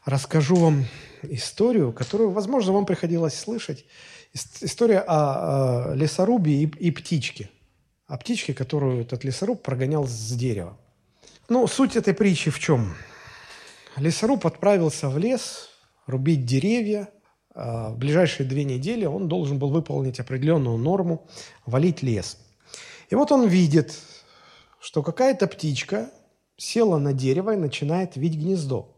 расскажу вам историю, которую, возможно, вам приходилось слышать. История о, лесорубе и, и птичке. о птичке, которую этот лесоруб прогонял с дерева. Ну, суть этой притчи в чем? Лесоруб отправился в лес рубить деревья. А в ближайшие две недели он должен был выполнить определенную норму, валить лес. И вот он видит, что какая-то птичка села на дерево и начинает вить гнездо.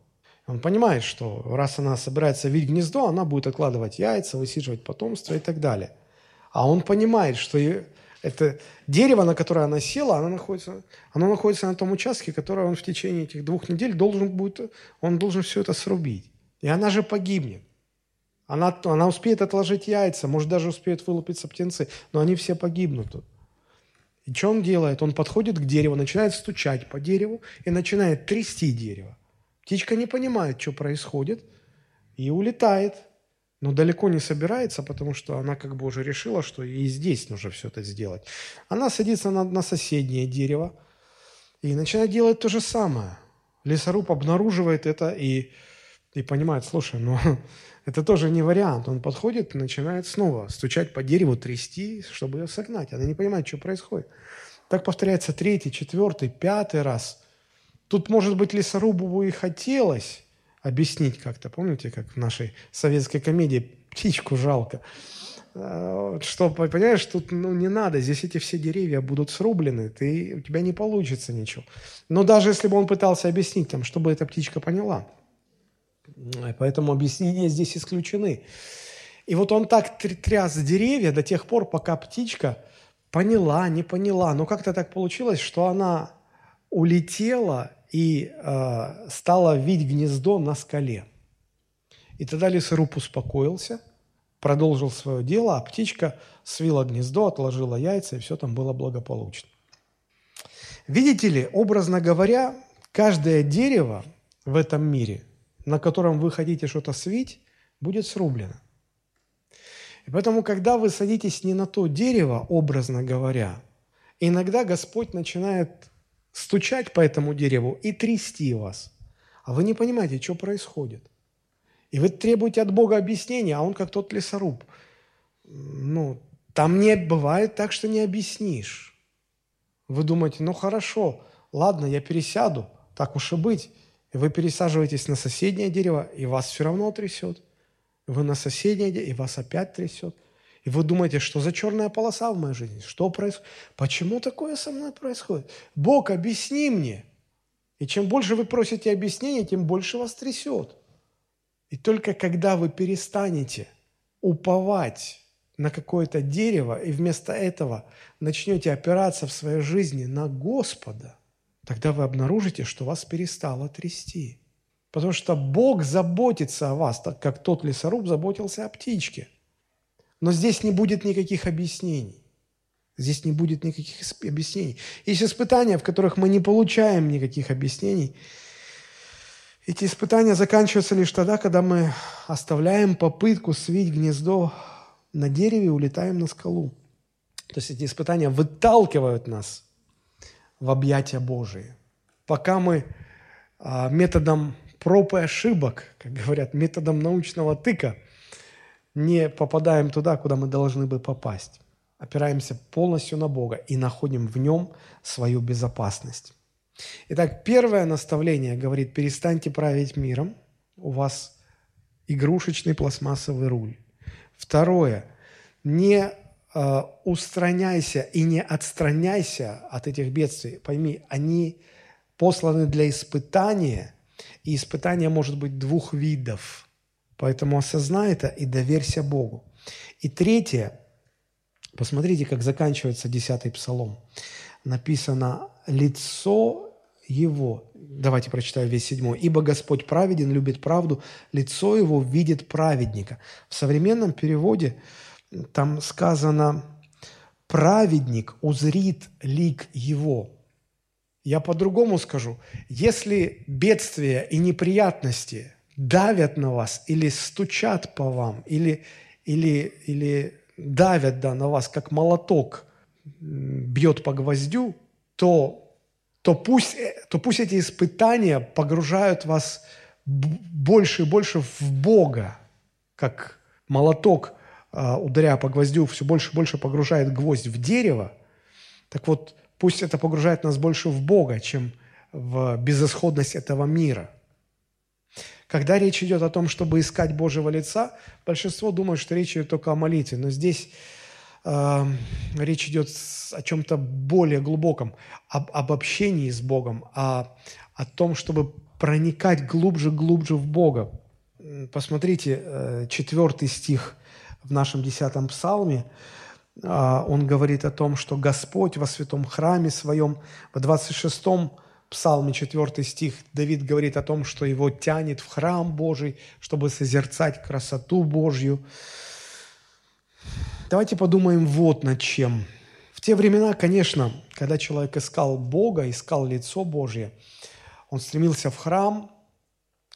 Он понимает, что раз она собирается вить гнездо, она будет откладывать яйца, высиживать потомство и так далее. А он понимает, что это дерево, на которое она села, оно находится, оно находится на том участке, который он в течение этих двух недель должен будет, он должен все это срубить. И она же погибнет. Она, она успеет отложить яйца, может, даже успеют вылупиться птенцы, но они все погибнут. И что он делает? Он подходит к дереву, начинает стучать по дереву и начинает трясти дерево. Птичка не понимает, что происходит, и улетает. Но далеко не собирается, потому что она как бы уже решила, что и здесь нужно все это сделать. Она садится на, на соседнее дерево и начинает делать то же самое. Лесоруб обнаруживает это и, и понимает, слушай, ну это тоже не вариант. Он подходит и начинает снова стучать по дереву, трясти, чтобы ее согнать. Она не понимает, что происходит. Так повторяется третий, четвертый, пятый раз. Тут, может быть, лесорубу и хотелось объяснить как-то. Помните, как в нашей советской комедии «Птичку жалко». Э, что, понимаешь, тут ну, не надо, здесь эти все деревья будут срублены, ты, у тебя не получится ничего. Но даже если бы он пытался объяснить, там, чтобы эта птичка поняла – Поэтому объяснения здесь исключены. И вот он так тряс деревья до тех пор, пока птичка поняла, не поняла. Но как-то так получилось, что она улетела и э, стала видеть гнездо на скале. И тогда лесоруб успокоился, продолжил свое дело, а птичка свила гнездо, отложила яйца, и все там было благополучно. Видите ли, образно говоря, каждое дерево в этом мире – на котором вы хотите что-то свить, будет срублено. И поэтому, когда вы садитесь не на то дерево, образно говоря, иногда Господь начинает стучать по этому дереву и трясти вас. А вы не понимаете, что происходит. И вы требуете от Бога объяснения, а Он как тот лесоруб. Ну, там не бывает так, что не объяснишь. Вы думаете, ну хорошо, ладно, я пересяду, так уж и быть. И вы пересаживаетесь на соседнее дерево, и вас все равно трясет. Вы на соседнее дерево, и вас опять трясет. И вы думаете, что за черная полоса в моей жизни? Что происходит? Почему такое со мной происходит? Бог, объясни мне. И чем больше вы просите объяснения, тем больше вас трясет. И только когда вы перестанете уповать на какое-то дерево и вместо этого начнете опираться в своей жизни на Господа – тогда вы обнаружите, что вас перестало трясти. Потому что Бог заботится о вас, так как тот лесоруб заботился о птичке. Но здесь не будет никаких объяснений. Здесь не будет никаких объяснений. Есть испытания, в которых мы не получаем никаких объяснений. Эти испытания заканчиваются лишь тогда, когда мы оставляем попытку свить гнездо на дереве и улетаем на скалу. То есть эти испытания выталкивают нас в объятия Божии. Пока мы а, методом проб и ошибок, как говорят, методом научного тыка, не попадаем туда, куда мы должны бы попасть. Опираемся полностью на Бога и находим в Нем свою безопасность. Итак, первое наставление говорит, перестаньте править миром, у вас игрушечный пластмассовый руль. Второе, не Э, устраняйся и не отстраняйся от этих бедствий. Пойми, они посланы для испытания, и испытание может быть двух видов. Поэтому осознай это и доверься Богу. И третье, посмотрите, как заканчивается десятый псалом. Написано «лицо его». Давайте прочитаю весь седьмой. «Ибо Господь праведен, любит правду, лицо его видит праведника». В современном переводе – там сказано, праведник узрит лик его. Я по-другому скажу, если бедствия и неприятности давят на вас или стучат по вам, или, или, или давят да, на вас, как молоток бьет по гвоздю, то, то, пусть, то пусть эти испытания погружают вас больше и больше в Бога, как молоток – а, ударяя по гвоздю, все больше и больше погружает гвоздь в дерево, Так вот, пусть это погружает нас больше в Бога, чем в безысходность этого мира. Когда речь идет о том, чтобы искать Божьего лица, большинство думает, что речь идет только о молитве. Но здесь э, речь идет о чем-то более глубоком, об, об общении с Богом, о, о том, чтобы проникать глубже-глубже в Бога. Посмотрите, э, четвертый стих в нашем десятом псалме, э, он говорит о том, что Господь во святом храме своем, в 26 псалме 4 стих, Давид говорит о том, что его тянет в храм Божий, чтобы созерцать красоту Божью. Давайте подумаем вот над чем. В те времена, конечно, когда человек искал Бога, искал лицо Божье, он стремился в храм,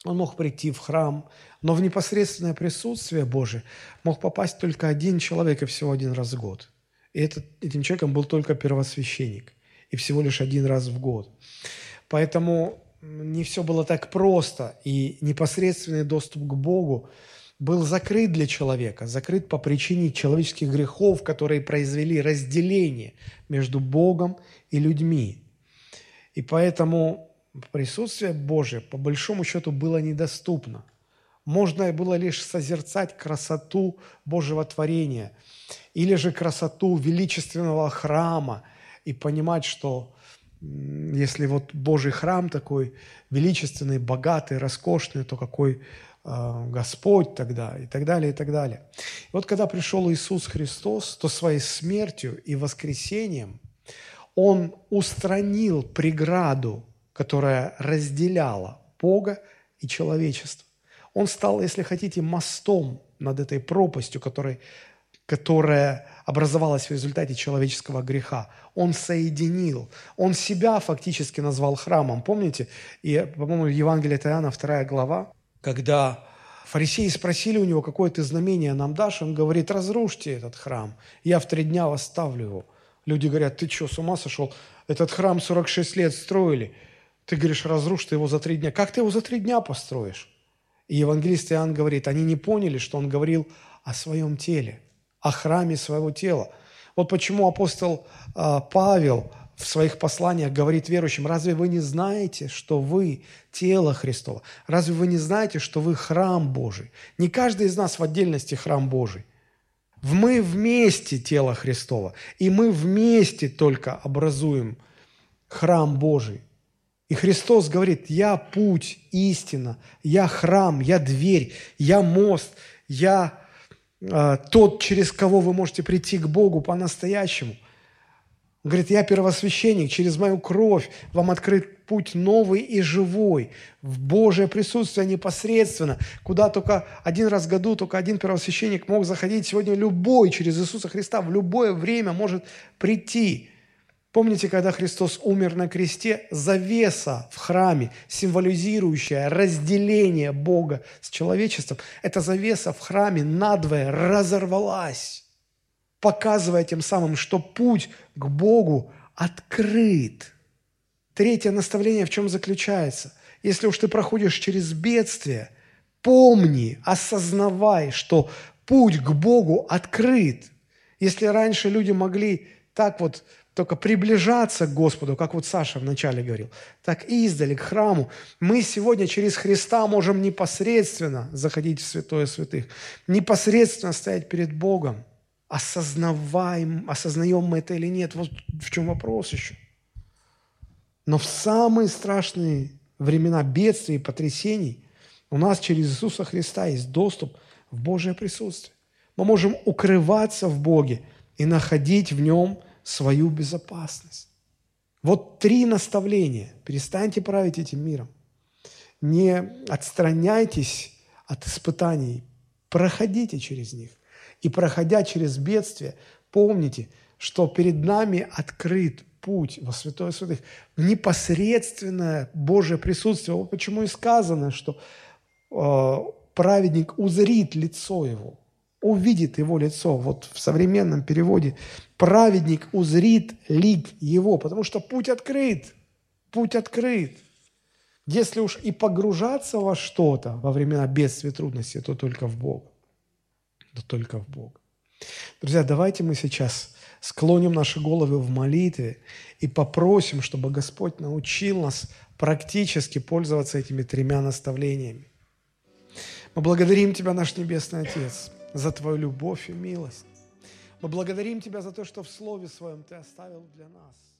он мог прийти в храм, но в непосредственное присутствие Божие мог попасть только один человек и всего один раз в год. И этот, этим человеком был только первосвященник, и всего лишь один раз в год. Поэтому не все было так просто, и непосредственный доступ к Богу был закрыт для человека, закрыт по причине человеческих грехов, которые произвели разделение между Богом и людьми. И поэтому присутствие Божие, по большому счету, было недоступно. Можно было лишь созерцать красоту Божьего творения или же красоту величественного храма и понимать, что если вот Божий храм такой величественный, богатый, роскошный, то какой э, Господь тогда и так далее, и так далее. И вот когда пришел Иисус Христос, то своей смертью и воскресением Он устранил преграду, которая разделяла Бога и человечество. Он стал, если хотите, мостом над этой пропастью, которой, которая образовалась в результате человеческого греха. Он соединил. Он себя фактически назвал храмом. Помните? И, по-моему, Евангелие от 2 глава, когда фарисеи спросили у него, какое ты знамение нам дашь, он говорит, разрушьте этот храм, я в три дня восставлю его. Люди говорят, ты что, с ума сошел? Этот храм 46 лет строили. Ты говоришь, разрушь ты его за три дня. Как ты его за три дня построишь? И евангелист Иоанн говорит, они не поняли, что он говорил о своем теле, о храме своего тела. Вот почему апостол э, Павел в своих посланиях говорит верующим, разве вы не знаете, что вы тело Христово? Разве вы не знаете, что вы храм Божий? Не каждый из нас в отдельности храм Божий. Мы вместе тело Христова, и мы вместе только образуем храм Божий. И Христос говорит, я путь, истина, я храм, я дверь, я мост, я тот, через кого вы можете прийти к Богу по-настоящему. Он говорит, я первосвященник, через мою кровь вам открыт путь новый и живой, в Божье присутствие непосредственно, куда только один раз в году только один первосвященник мог заходить. Сегодня любой через Иисуса Христа в любое время может прийти. Помните, когда Христос умер на кресте, завеса в храме, символизирующая разделение Бога с человечеством, эта завеса в храме надвое разорвалась, показывая тем самым, что путь к Богу открыт. Третье наставление в чем заключается? Если уж ты проходишь через бедствие, помни, осознавай, что путь к Богу открыт. Если раньше люди могли так вот только приближаться к Господу, как вот Саша вначале говорил, так издали, к храму. Мы сегодня через Христа можем непосредственно заходить в святое святых, непосредственно стоять перед Богом. Осознаваем, осознаем мы это или нет, вот в чем вопрос еще. Но в самые страшные времена бедствий и потрясений у нас через Иисуса Христа есть доступ в Божье присутствие. Мы можем укрываться в Боге и находить в Нем – свою безопасность. Вот три наставления. Перестаньте править этим миром. Не отстраняйтесь от испытаний, проходите через них. И проходя через бедствие, помните, что перед нами открыт путь во Святое Святых, непосредственное Божье присутствие. Вот почему и сказано, что э, праведник узрит лицо его увидит его лицо. Вот в современном переводе праведник узрит лик его, потому что путь открыт, путь открыт. Если уж и погружаться во что-то во времена бедствия и трудностей, то только в Бога. То только в Бога. Друзья, давайте мы сейчас склоним наши головы в молитве и попросим, чтобы Господь научил нас практически пользоваться этими тремя наставлениями. Мы благодарим Тебя, наш Небесный Отец, за Твою любовь и милость. Мы благодарим Тебя за то, что в Слове Своем Ты оставил для нас